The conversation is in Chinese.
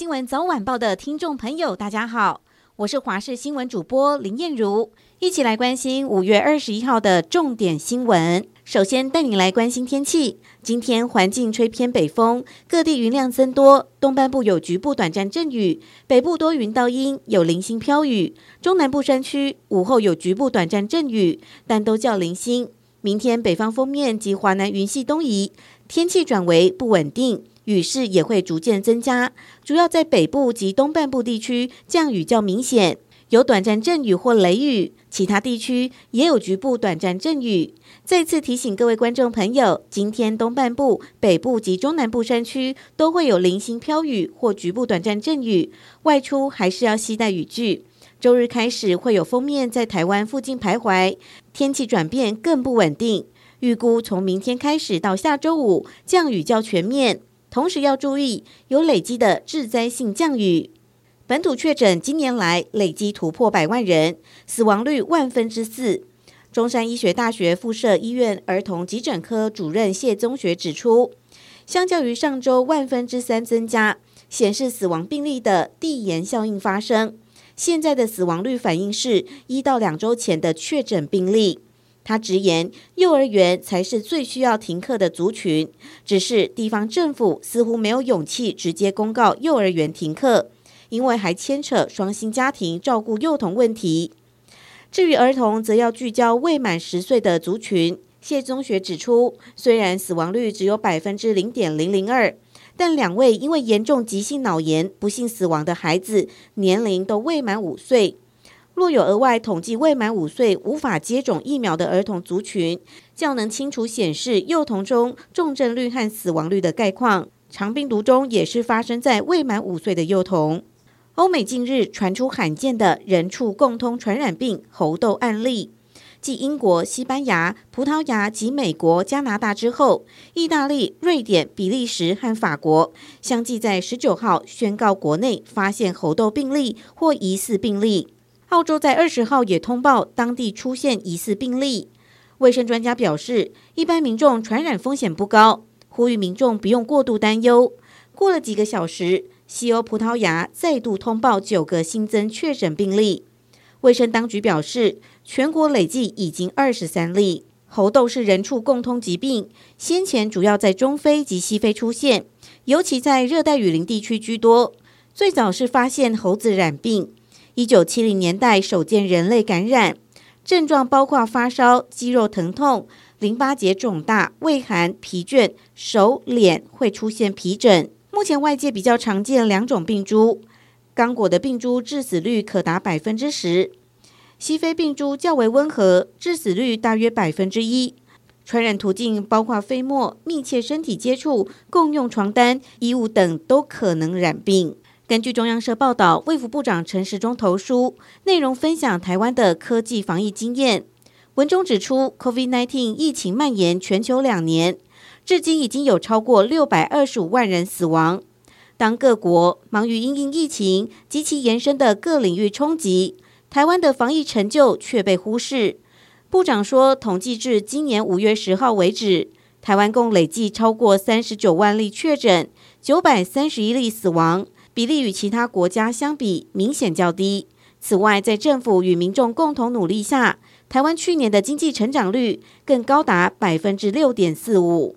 新闻早晚报的听众朋友，大家好，我是华视新闻主播林燕如，一起来关心五月二十一号的重点新闻。首先带你来关心天气，今天环境吹偏北风，各地云量增多，东半部有局部短暂阵雨，北部多云到阴，有零星飘雨，中南部山区午后有局部短暂阵雨，但都较零星。明天北方锋面及华南云系东移，天气转为不稳定。雨势也会逐渐增加，主要在北部及东半部地区降雨较明显，有短暂阵雨或雷雨；其他地区也有局部短暂阵雨。再次提醒各位观众朋友，今天东半部、北部及中南部山区都会有零星飘雨或局部短暂阵雨，外出还是要携带雨具。周日开始会有锋面在台湾附近徘徊，天气转变更不稳定。预估从明天开始到下周五，降雨较全面。同时要注意有累积的致灾性降雨。本土确诊今年来累积突破百万人，死亡率万分之四。中山医学大学附设医院儿童急诊科主任谢宗学指出，相较于上周万分之三增加，显示死亡病例的递延效应发生。现在的死亡率反映是一到两周前的确诊病例。他直言，幼儿园才是最需要停课的族群，只是地方政府似乎没有勇气直接公告幼儿园停课，因为还牵扯双薪家庭照顾幼童问题。至于儿童，则要聚焦未满十岁的族群。谢宗学指出，虽然死亡率只有百分之零点零零二，但两位因为严重急性脑炎不幸死亡的孩子年龄都未满五岁。若有额外统计未满五岁无法接种疫苗的儿童族群，较能清楚显示幼童中重症率和死亡率的概况。长病毒中也是发生在未满五岁的幼童。欧美近日传出罕见的人畜共通传染病猴痘案例，继英国、西班牙、葡萄牙及美国、加拿大之后，意大利、瑞典、比利时和法国相继在十九号宣告国内发现猴痘病例或疑似病例。澳洲在二十号也通报当地出现疑似病例，卫生专家表示，一般民众传染风险不高，呼吁民众不用过度担忧。过了几个小时，西欧葡萄牙再度通报九个新增确诊病例，卫生当局表示，全国累计已经二十三例。猴痘是人畜共通疾病，先前主要在中非及西非出现，尤其在热带雨林地区居多。最早是发现猴子染病。一九七零年代首见人类感染，症状包括发烧、肌肉疼痛、淋巴结肿大、畏寒、疲倦，手脸会出现皮疹。目前外界比较常见两种病株，刚果的病株致死率可达百分之十，西非病株较为温和，致死率大约百分之一。传染途径包括飞沫、密切身体接触、共用床单、衣物等都可能染病。根据中央社报道，卫福部长陈时中投书，内容分享台湾的科技防疫经验。文中指出，COVID-19 疫情蔓延全球两年，至今已经有超过六百二十五万人死亡。当各国忙于因应疫情及其延伸的各领域冲击，台湾的防疫成就却被忽视。部长说，统计至今年五月十号为止，台湾共累计超过三十九万例确诊，九百三十一例死亡。比例与其他国家相比明显较低。此外，在政府与民众共同努力下，台湾去年的经济成长率更高达百分之六点四五。